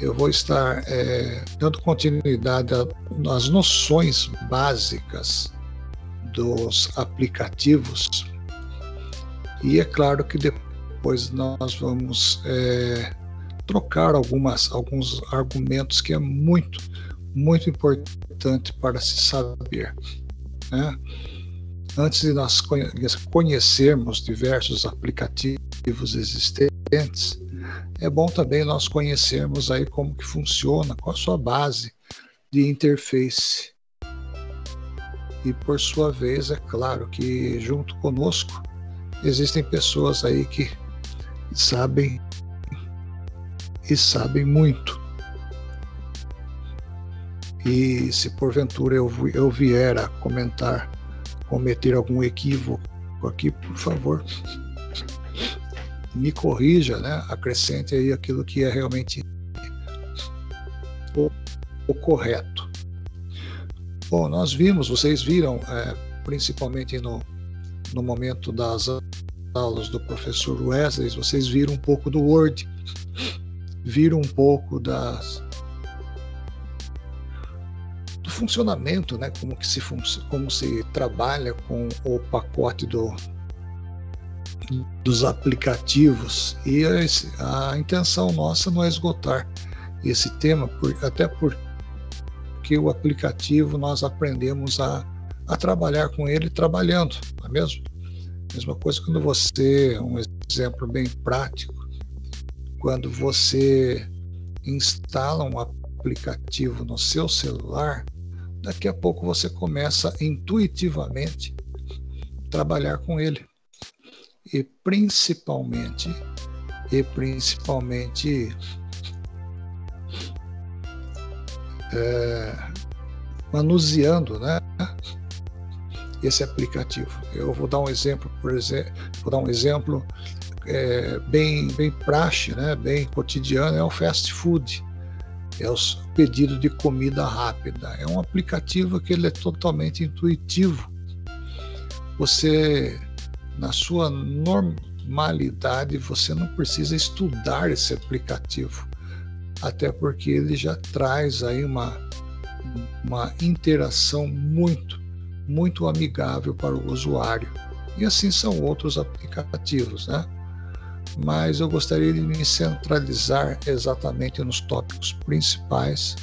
eu vou estar é, dando continuidade às noções básicas dos aplicativos. E é claro que depois nós vamos é, trocar algumas, alguns argumentos que é muito, muito importante para se saber. Né? Antes de nós conhecermos diversos aplicativos existentes, é bom também nós conhecermos aí como que funciona, qual a sua base de interface. E por sua vez, é claro que junto conosco existem pessoas aí que sabem e sabem muito. E se porventura eu, eu vier a comentar, cometer algum equívoco aqui, por favor, me corrija, né? acrescente aí aquilo que é realmente o, o correto. Bom, nós vimos, vocês viram, é, principalmente no, no momento das aulas do professor Wesley, vocês viram um pouco do Word, viram um pouco das do funcionamento, né, como que se como se trabalha com o pacote do dos aplicativos e a, a intenção nossa não é esgotar esse tema, por, até porque o aplicativo nós aprendemos a, a trabalhar com ele trabalhando, não é mesmo? Mesma coisa quando você, um exemplo bem prático, quando você instala um aplicativo no seu celular, daqui a pouco você começa intuitivamente trabalhar com ele e principalmente e principalmente é, manuseando, né? Esse aplicativo. Eu vou dar um exemplo, por exemplo, vou dar um exemplo é, bem bem praxe, né? Bem cotidiano é o fast food. É o pedido de comida rápida. É um aplicativo que ele é totalmente intuitivo. Você na sua normalidade, você não precisa estudar esse aplicativo, até porque ele já traz aí uma, uma interação muito, muito amigável para o usuário. E assim são outros aplicativos, né? Mas eu gostaria de me centralizar exatamente nos tópicos principais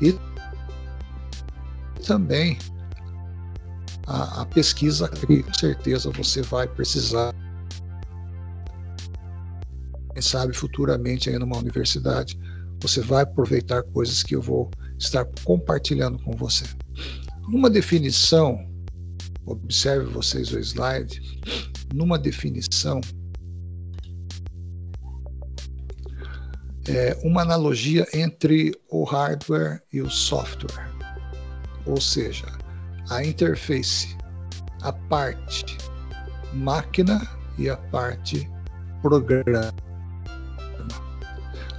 e também a, a pesquisa com certeza você vai precisar. Quem sabe futuramente aí numa universidade você vai aproveitar coisas que eu vou estar compartilhando com você. Numa definição, observe vocês o slide, numa definição, é uma analogia entre o hardware e o software. Ou seja, a interface, a parte máquina e a parte programa.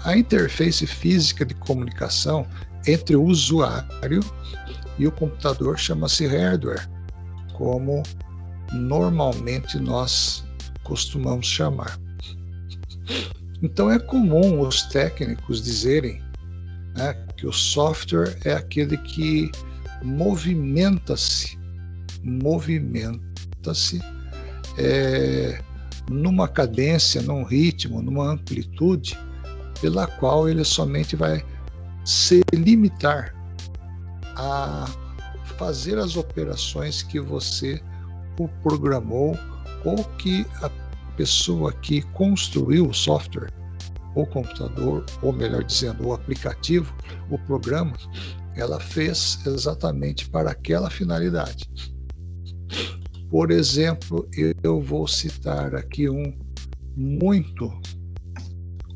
A interface física de comunicação entre o usuário e o computador chama-se hardware, como normalmente nós costumamos chamar. Então é comum os técnicos dizerem né, que o software é aquele que movimenta-se, movimenta-se é, numa cadência, num ritmo, numa amplitude pela qual ele somente vai se limitar a fazer as operações que você o programou ou que a pessoa que construiu o software, o computador, ou melhor dizendo, o aplicativo, o programa, ela fez exatamente para aquela finalidade. Por exemplo, eu vou citar aqui um muito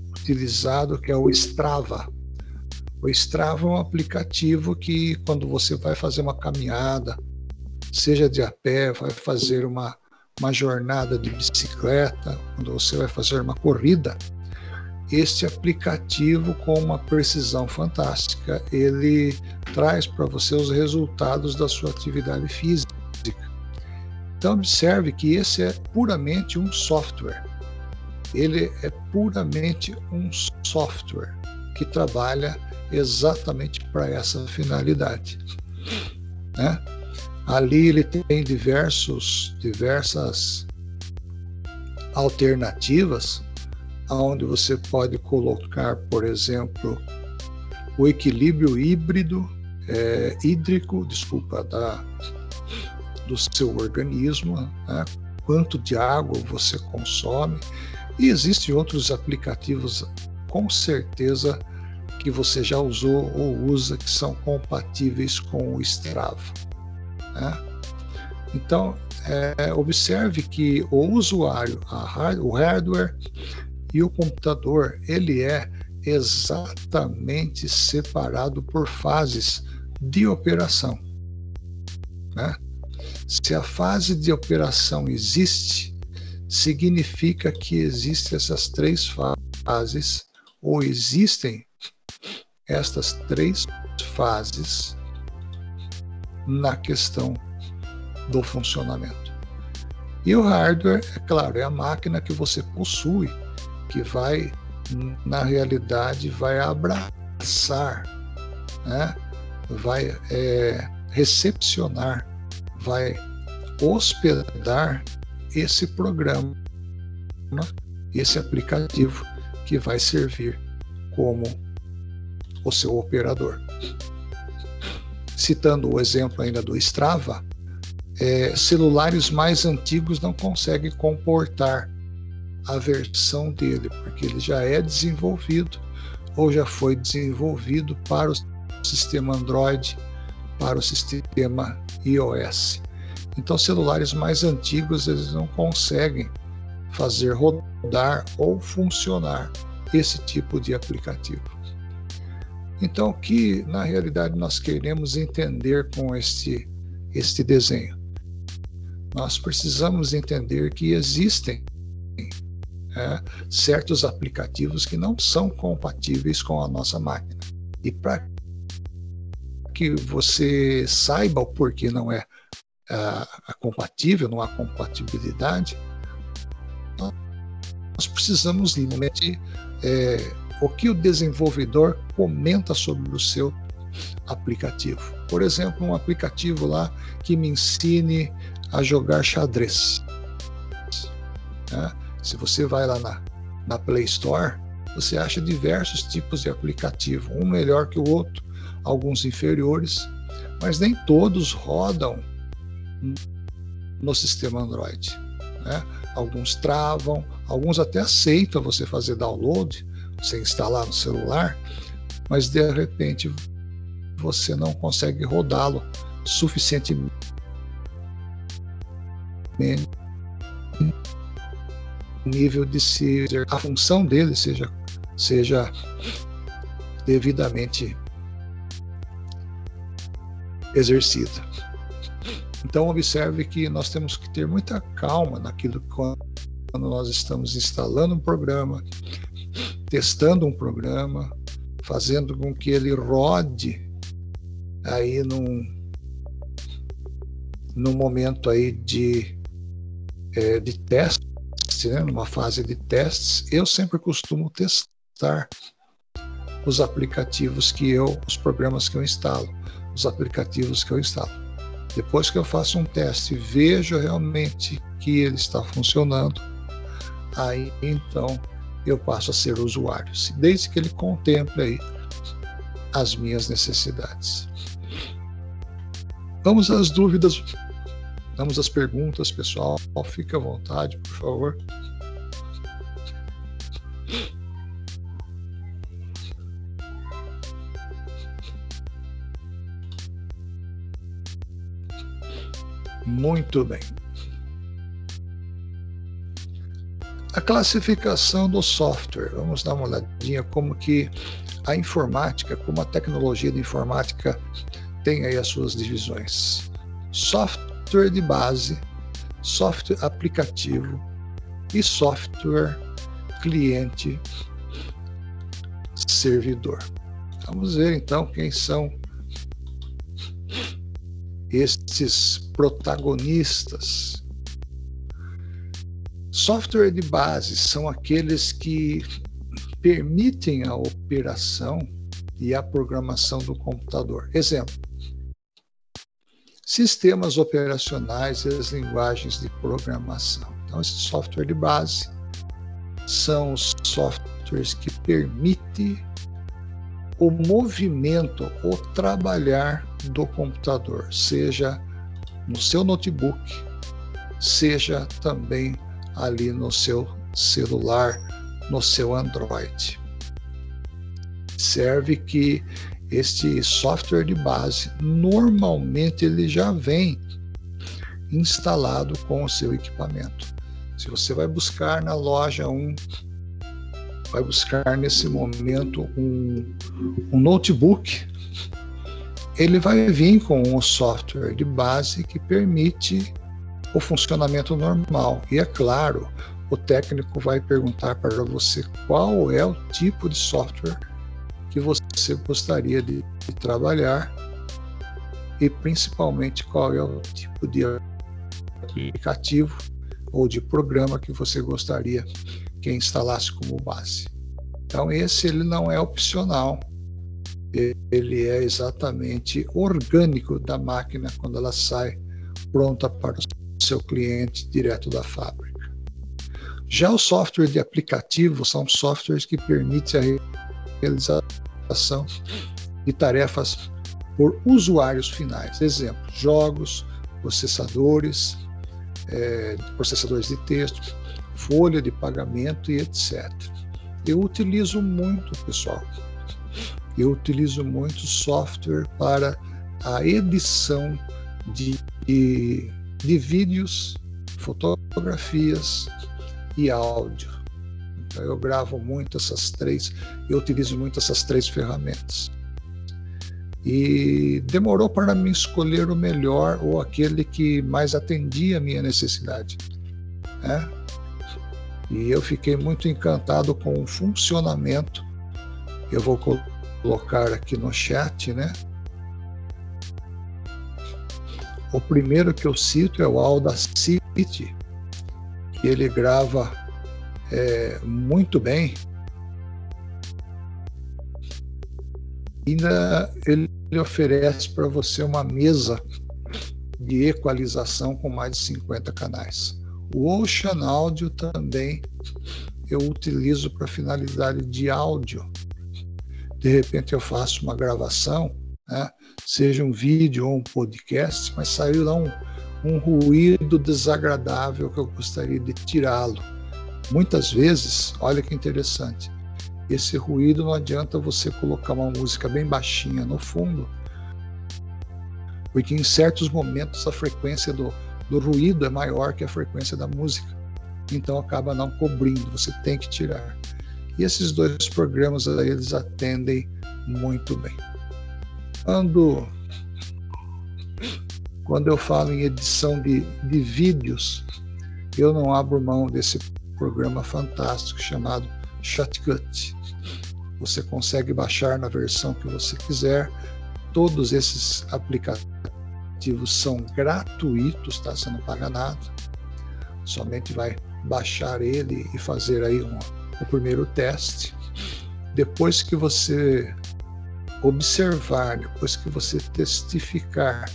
utilizado que é o Strava. O Strava é um aplicativo que quando você vai fazer uma caminhada, seja de a pé, vai fazer uma, uma jornada de bicicleta, quando você vai fazer uma corrida, este aplicativo com uma precisão fantástica, ele traz para você os resultados da sua atividade física. Então observe que esse é puramente um software. Ele é puramente um software que trabalha exatamente para essa finalidade. Né? Ali ele tem diversos, diversas alternativas, onde você pode colocar, por exemplo, o equilíbrio híbrido, é, hídrico, desculpa, da, do seu organismo, né? quanto de água você consome. E existem outros aplicativos, com certeza, que você já usou ou usa, que são compatíveis com o Strava. Né? Então, é, observe que o usuário, hard, o hardware e o computador, ele é exatamente separado por fases de operação. Né? Se a fase de operação existe, significa que existem essas três fases, ou existem estas três fases na questão do funcionamento. E o hardware, é claro, é a máquina que você possui, que vai, na realidade, vai abraçar, né? vai é, recepcionar, vai hospedar esse programa, esse aplicativo que vai servir como o seu operador. Citando o exemplo ainda do Strava, é, celulares mais antigos não conseguem comportar a versão dele, porque ele já é desenvolvido ou já foi desenvolvido para o sistema Android, para o sistema iOS. Então, celulares mais antigos eles não conseguem fazer rodar ou funcionar esse tipo de aplicativo. Então, o que na realidade nós queremos entender com este, este desenho? Nós precisamos entender que existem é, certos aplicativos que não são compatíveis com a nossa máquina. E para que você saiba o porquê não é uh, compatível, não há compatibilidade, nós precisamos realmente é, o que o desenvolvedor comenta sobre o seu aplicativo. Por exemplo, um aplicativo lá que me ensine a jogar xadrez. Né? Se você vai lá na, na Play Store, você acha diversos tipos de aplicativo, um melhor que o outro, alguns inferiores, mas nem todos rodam no sistema Android. Né? Alguns travam, alguns até aceitam você fazer download, você instalar no celular, mas de repente você não consegue rodá-lo suficientemente nível de se a função dele seja seja devidamente exercida. Então observe que nós temos que ter muita calma naquilo quando nós estamos instalando um programa, testando um programa, fazendo com que ele rode aí num, num momento aí de, é, de teste, né, numa fase de testes, eu sempre costumo testar os aplicativos que eu, os programas que eu instalo, os aplicativos que eu instalo. Depois que eu faço um teste vejo realmente que ele está funcionando, aí então eu passo a ser usuário, desde que ele contemple aí as minhas necessidades. Vamos às dúvidas, vamos às perguntas, pessoal. Fique à vontade, por favor. Muito bem. A classificação do software. Vamos dar uma olhadinha como que a informática, como a tecnologia de informática tem aí as suas divisões. Software de base, software aplicativo e software cliente servidor. Vamos ver então quem são estes protagonistas. Software de base são aqueles que permitem a operação e a programação do computador. Exemplo: sistemas operacionais e as linguagens de programação. Então, esse software de base são os softwares que permitem o movimento, o trabalhar do computador, seja no seu notebook, seja também ali no seu celular, no seu Android. Serve que este software de base normalmente ele já vem instalado com o seu equipamento. Se você vai buscar na loja um vai buscar nesse momento um, um notebook, ele vai vir com um software de base que permite o funcionamento normal. E é claro, o técnico vai perguntar para você qual é o tipo de software que você gostaria de, de trabalhar e principalmente qual é o tipo de aplicativo ou de programa que você gostaria que instalasse como base. Então esse ele não é opcional, ele é exatamente orgânico da máquina quando ela sai pronta para o seu cliente direto da fábrica. Já o software de aplicativo são softwares que permitem a realização de tarefas por usuários finais. Exemplo, jogos, processadores, é, processadores de texto, folha de pagamento e etc. Eu utilizo muito, pessoal, eu utilizo muito software para a edição de, de, de vídeos, fotografias e áudio. Então, eu gravo muito essas três, eu utilizo muito essas três ferramentas. E demorou para mim escolher o melhor ou aquele que mais atendia a minha necessidade. Né? E eu fiquei muito encantado com o funcionamento. Eu vou colocar aqui no chat, né? O primeiro que eu cito é o Audacity, que ele grava é, muito bem. Ainda ele oferece para você uma mesa de equalização com mais de 50 canais. O Ocean Audio também eu utilizo para finalidade de áudio. De repente eu faço uma gravação, né, seja um vídeo ou um podcast, mas saiu lá um, um ruído desagradável que eu gostaria de tirá-lo. Muitas vezes, olha que interessante, esse ruído não adianta você colocar uma música bem baixinha no fundo, porque em certos momentos a frequência do, do ruído é maior que a frequência da música, então acaba não cobrindo, você tem que tirar. E esses dois programas eles atendem muito bem. Quando quando eu falo em edição de, de vídeos, eu não abro mão desse programa fantástico chamado Shotcut. Você consegue baixar na versão que você quiser. Todos esses aplicativos são gratuitos, tá? Você não paga nada. Somente vai baixar ele e fazer aí um, o primeiro teste. Depois que você observar, depois que você testificar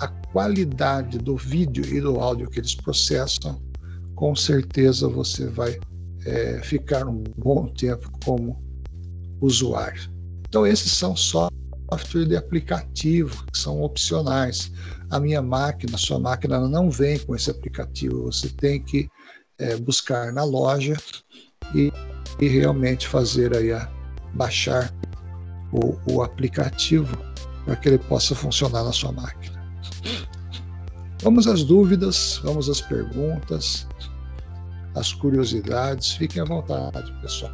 a qualidade do vídeo e do áudio que eles processam, com certeza você vai é, ficar um bom tempo como usuário. Então, esses são software de aplicativo, que são opcionais. A minha máquina, a sua máquina não vem com esse aplicativo, você tem que é, buscar na loja e, e, realmente fazer aí a baixar o, o aplicativo para que ele possa funcionar na sua máquina. Vamos às dúvidas, vamos às perguntas, às curiosidades. Fiquem à vontade, pessoal.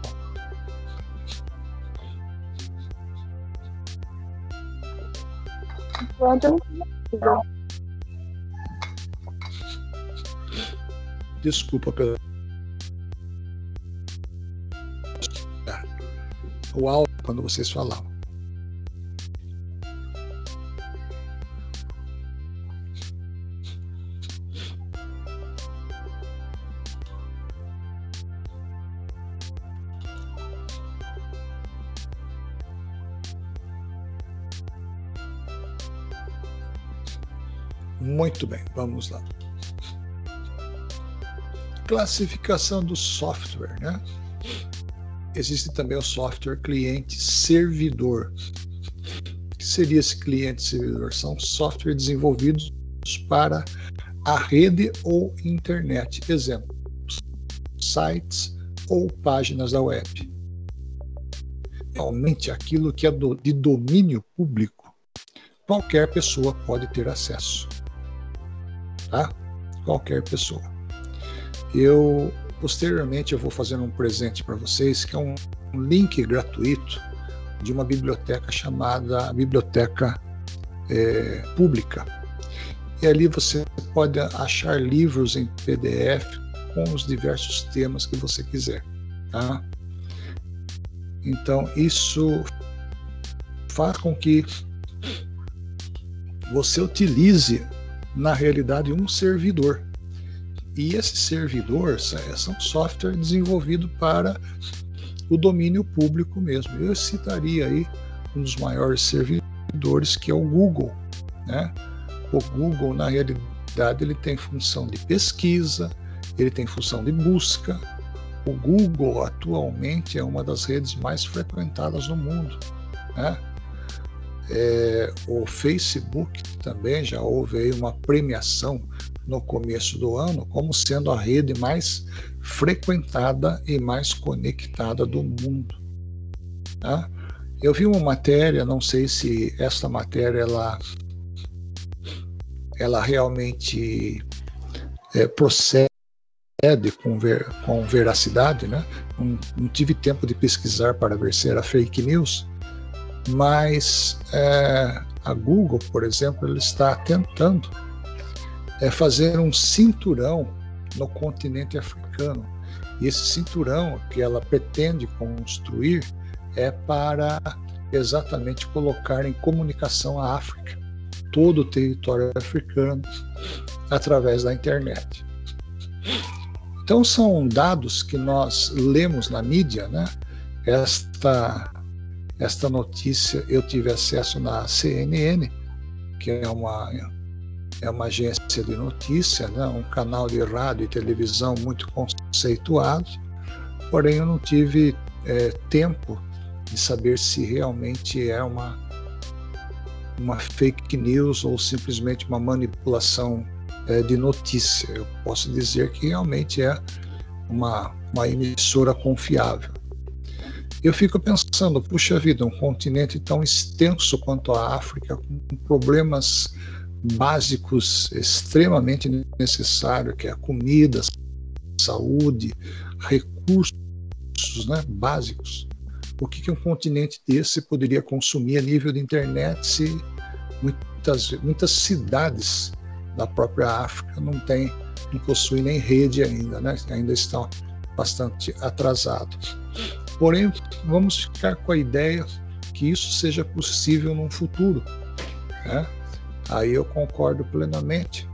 Desculpa pelo. O áudio quando vocês falavam. Muito bem, vamos lá. Classificação do software, né? Existe também o software cliente-servidor. O que seria esse cliente-servidor? São softwares desenvolvidos para a rede ou internet. Exemplo: sites ou páginas da web. Realmente aquilo que é do, de domínio público, qualquer pessoa pode ter acesso. Tá? Qualquer pessoa. Eu posteriormente eu vou fazer um presente para vocês que é um, um link gratuito de uma biblioteca chamada Biblioteca é, Pública. E ali você pode achar livros em PDF com os diversos temas que você quiser. Tá? Então, isso faz com que você utilize, na realidade, um servidor. E esse servidor é um software desenvolvido para o domínio público mesmo. Eu citaria aí um dos maiores servidores, que é o Google. Né? O Google, na realidade, ele tem função de pesquisa, ele tem função de busca. O Google atualmente é uma das redes mais frequentadas no mundo. Né? É, o Facebook também já houve aí uma premiação no começo do ano como sendo a rede mais frequentada e mais conectada do mundo. Tá? Eu vi uma matéria, não sei se essa matéria ela, ela realmente é, procede com, ver, com veracidade, né? Não, não, tive tempo de pesquisar para ver se era fake news, mas é, a Google, por exemplo, ele está tentando é, fazer um cinturão no continente africano. E esse cinturão que ela pretende construir é para exatamente colocar em comunicação a África, todo o território africano, através da internet. Então são dados que nós lemos na mídia, né? Esta esta notícia eu tive acesso na CNN, que é uma é uma agência de notícia, né? um canal de rádio e televisão muito conceituado, porém eu não tive é, tempo de saber se realmente é uma uma fake news ou simplesmente uma manipulação é, de notícia. Eu posso dizer que realmente é uma, uma emissora confiável. Eu fico pensando, puxa vida, um continente tão extenso quanto a África, com problemas básicos extremamente necessários, que é a comida, saúde, recursos né, básicos. O que, que um continente desse poderia consumir a nível de internet se muitas, muitas cidades da própria África não tem, não possui nem rede ainda, né? ainda estão bastante atrasados. Porém, vamos ficar com a ideia que isso seja possível num futuro. Né? Aí eu concordo plenamente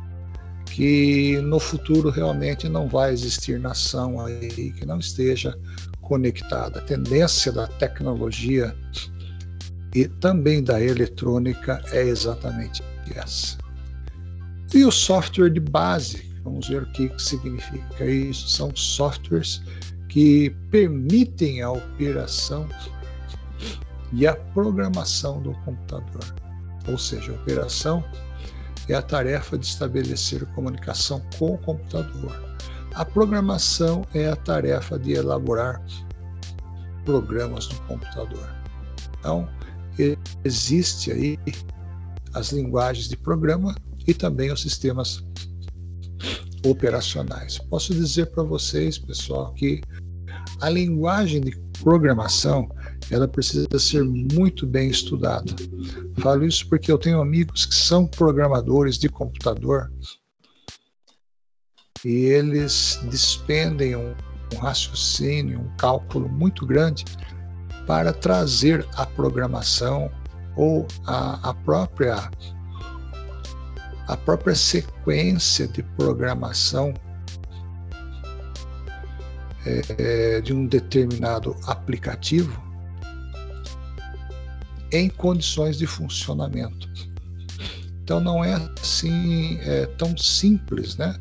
que no futuro realmente não vai existir nação aí que não esteja conectada. A tendência da tecnologia e também da eletrônica é exatamente essa. E o software de base, vamos ver o que significa isso. São softwares que permitem a operação e a programação do computador. Ou seja, a operação é a tarefa de estabelecer comunicação com o computador. A programação é a tarefa de elaborar programas no computador. Então, existe aí as linguagens de programa e também os sistemas operacionais. Posso dizer para vocês, pessoal, que a linguagem de programação ela precisa ser muito bem estudada. Falo isso porque eu tenho amigos que são programadores de computador e eles despendem um, um raciocínio, um cálculo muito grande para trazer a programação ou a, a própria a própria sequência de programação é, de um determinado aplicativo em condições de funcionamento. Então não é assim é, tão simples, né?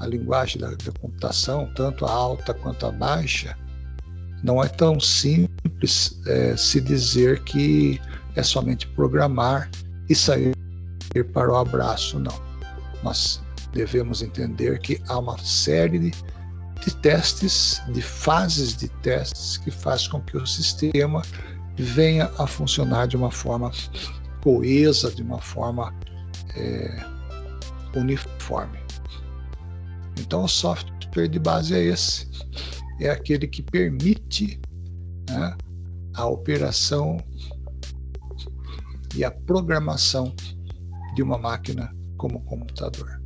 A linguagem da, da computação, tanto a alta quanto a baixa, não é tão simples é, se dizer que é somente programar e sair para o abraço, não. Nós devemos entender que há uma série de testes, de fases de testes que faz com que o sistema venha a funcionar de uma forma coesa, de uma forma é, uniforme. Então, o software de base é esse: é aquele que permite né, a operação e a programação de uma máquina como computador.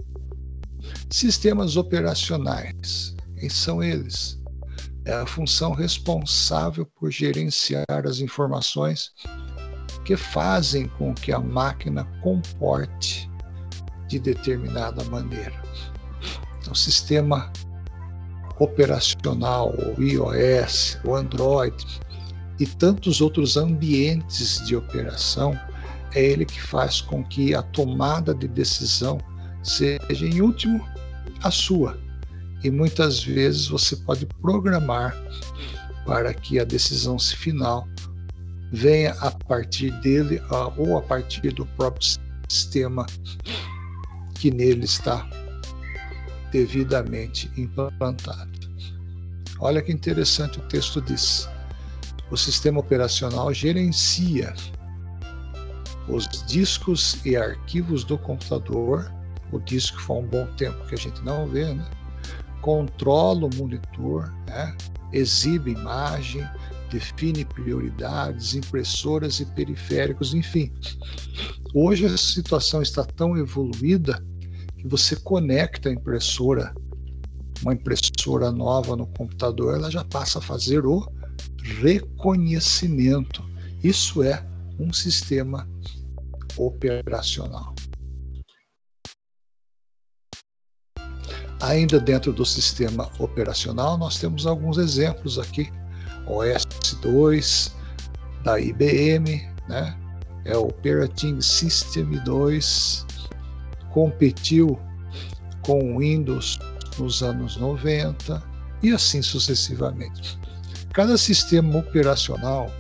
Sistemas operacionais, quem são eles? É a função responsável por gerenciar as informações que fazem com que a máquina comporte de determinada maneira. Então, sistema operacional, o iOS, o Android e tantos outros ambientes de operação, é ele que faz com que a tomada de decisão seja, em último, a sua. E muitas vezes você pode programar para que a decisão final venha a partir dele ou a partir do próprio sistema que nele está devidamente implantado. Olha que interessante o texto diz. O sistema operacional gerencia os discos e arquivos do computador. O disco foi um bom tempo que a gente não vê, né? Controla o monitor, né? exibe imagem, define prioridades, impressoras e periféricos, enfim. Hoje a situação está tão evoluída que você conecta a impressora, uma impressora nova no computador, ela já passa a fazer o reconhecimento. Isso é um sistema operacional. Ainda dentro do sistema operacional, nós temos alguns exemplos aqui. OS 2 da IBM, né? É o Operating System 2, competiu com o Windows nos anos 90 e assim sucessivamente. Cada sistema operacional,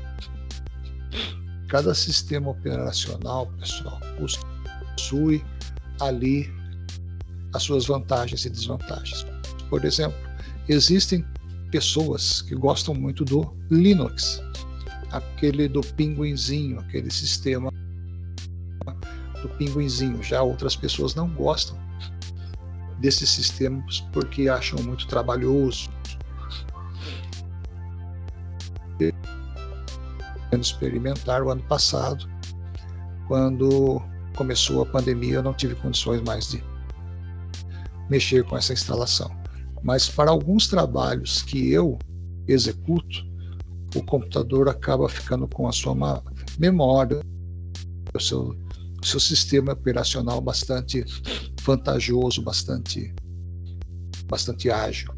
cada sistema operacional, pessoal, possui ali as suas vantagens e desvantagens. Por exemplo, existem pessoas que gostam muito do Linux, aquele do pinguinzinho, aquele sistema do pinguinzinho. Já outras pessoas não gostam desses sistemas porque acham muito trabalhoso. experimentar o ano passado, quando começou a pandemia, eu não tive condições mais de mexer com essa instalação. Mas para alguns trabalhos que eu executo, o computador acaba ficando com a sua memória, o seu, seu sistema operacional bastante vantajoso, bastante, bastante ágil.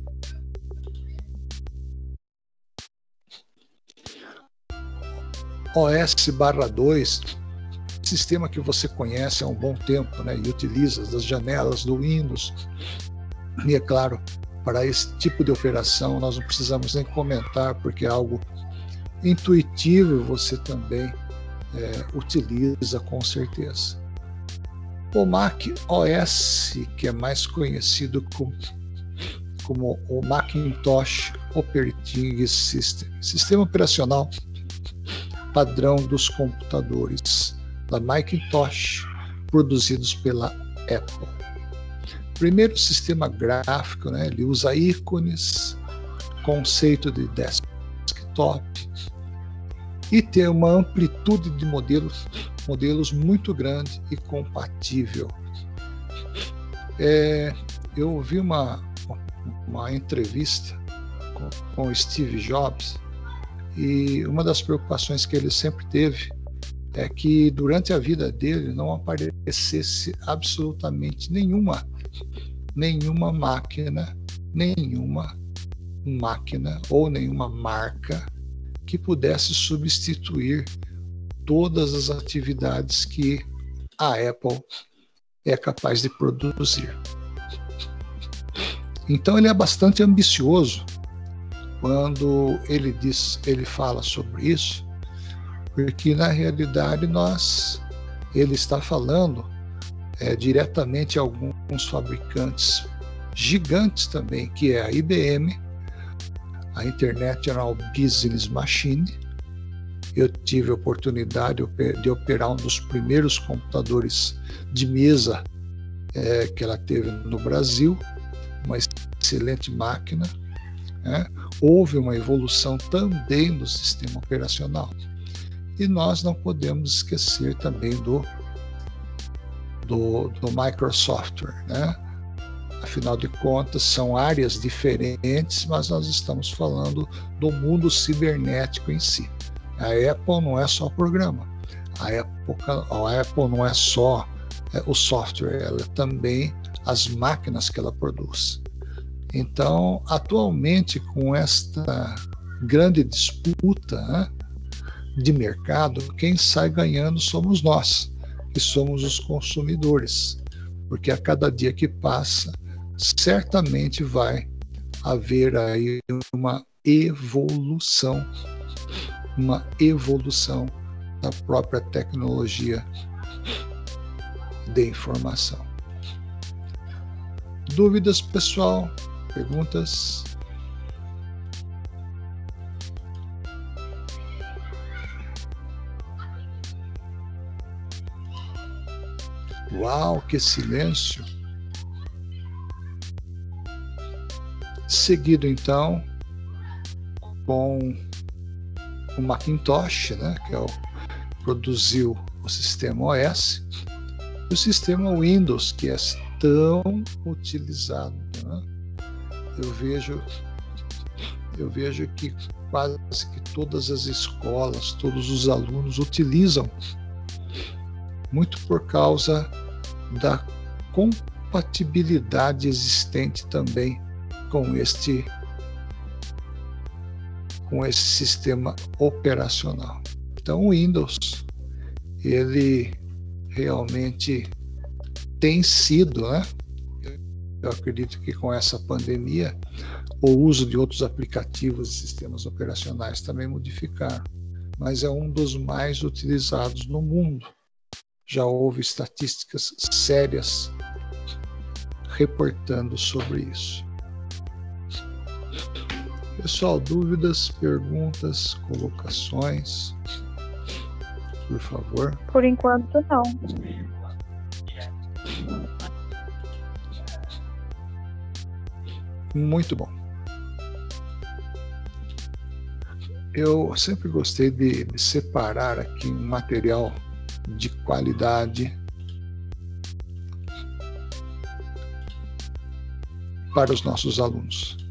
OS barra 2, sistema que você conhece há um bom tempo né, e utiliza das janelas do Windows. E é claro, para esse tipo de operação, nós não precisamos nem comentar, porque é algo intuitivo você também é, utiliza com certeza. O Mac OS, que é mais conhecido como, como o Macintosh Operating System, sistema operacional padrão dos computadores da Macintosh produzidos pela Apple primeiro sistema gráfico, né, ele usa ícones, conceito de desktop e tem uma amplitude de modelos, modelos muito grande e compatível. É, eu ouvi uma, uma entrevista com, com Steve Jobs e uma das preocupações que ele sempre teve é que durante a vida dele não aparecesse absolutamente nenhuma nenhuma máquina, nenhuma máquina ou nenhuma marca que pudesse substituir todas as atividades que a Apple é capaz de produzir. Então ele é bastante ambicioso quando ele diz, ele fala sobre isso, porque na realidade nós, ele está falando é, diretamente a alguns fabricantes gigantes também, que é a IBM, a International Business Machine. Eu tive a oportunidade de operar um dos primeiros computadores de mesa é, que ela teve no Brasil, uma excelente máquina. Né? Houve uma evolução também no sistema operacional. E nós não podemos esquecer também do, do, do Microsoft. Né? Afinal de contas, são áreas diferentes, mas nós estamos falando do mundo cibernético em si. A Apple não é só programa. A Apple, a Apple não é só é, o software, ela é também as máquinas que ela produz. Então, atualmente, com esta grande disputa né, de mercado, quem sai ganhando somos nós, que somos os consumidores, porque a cada dia que passa, certamente vai haver aí uma evolução, uma evolução da própria tecnologia de informação. Dúvidas, pessoal? Perguntas? Uau, que silêncio! Seguido então com o Macintosh, né, que é o, produziu o sistema OS, e o sistema Windows, que é tão utilizado. Né? Eu vejo eu vejo que quase que todas as escolas, todos os alunos utilizam muito por causa da compatibilidade existente também com este com esse sistema operacional. Então o Windows ele realmente tem sido, né? Eu acredito que com essa pandemia o uso de outros aplicativos e sistemas operacionais também modificaram, mas é um dos mais utilizados no mundo. Já houve estatísticas sérias reportando sobre isso. Pessoal, dúvidas, perguntas, colocações, por favor? Por enquanto, não. Muito bom. Eu sempre gostei de, de separar aqui um material de qualidade para os nossos alunos.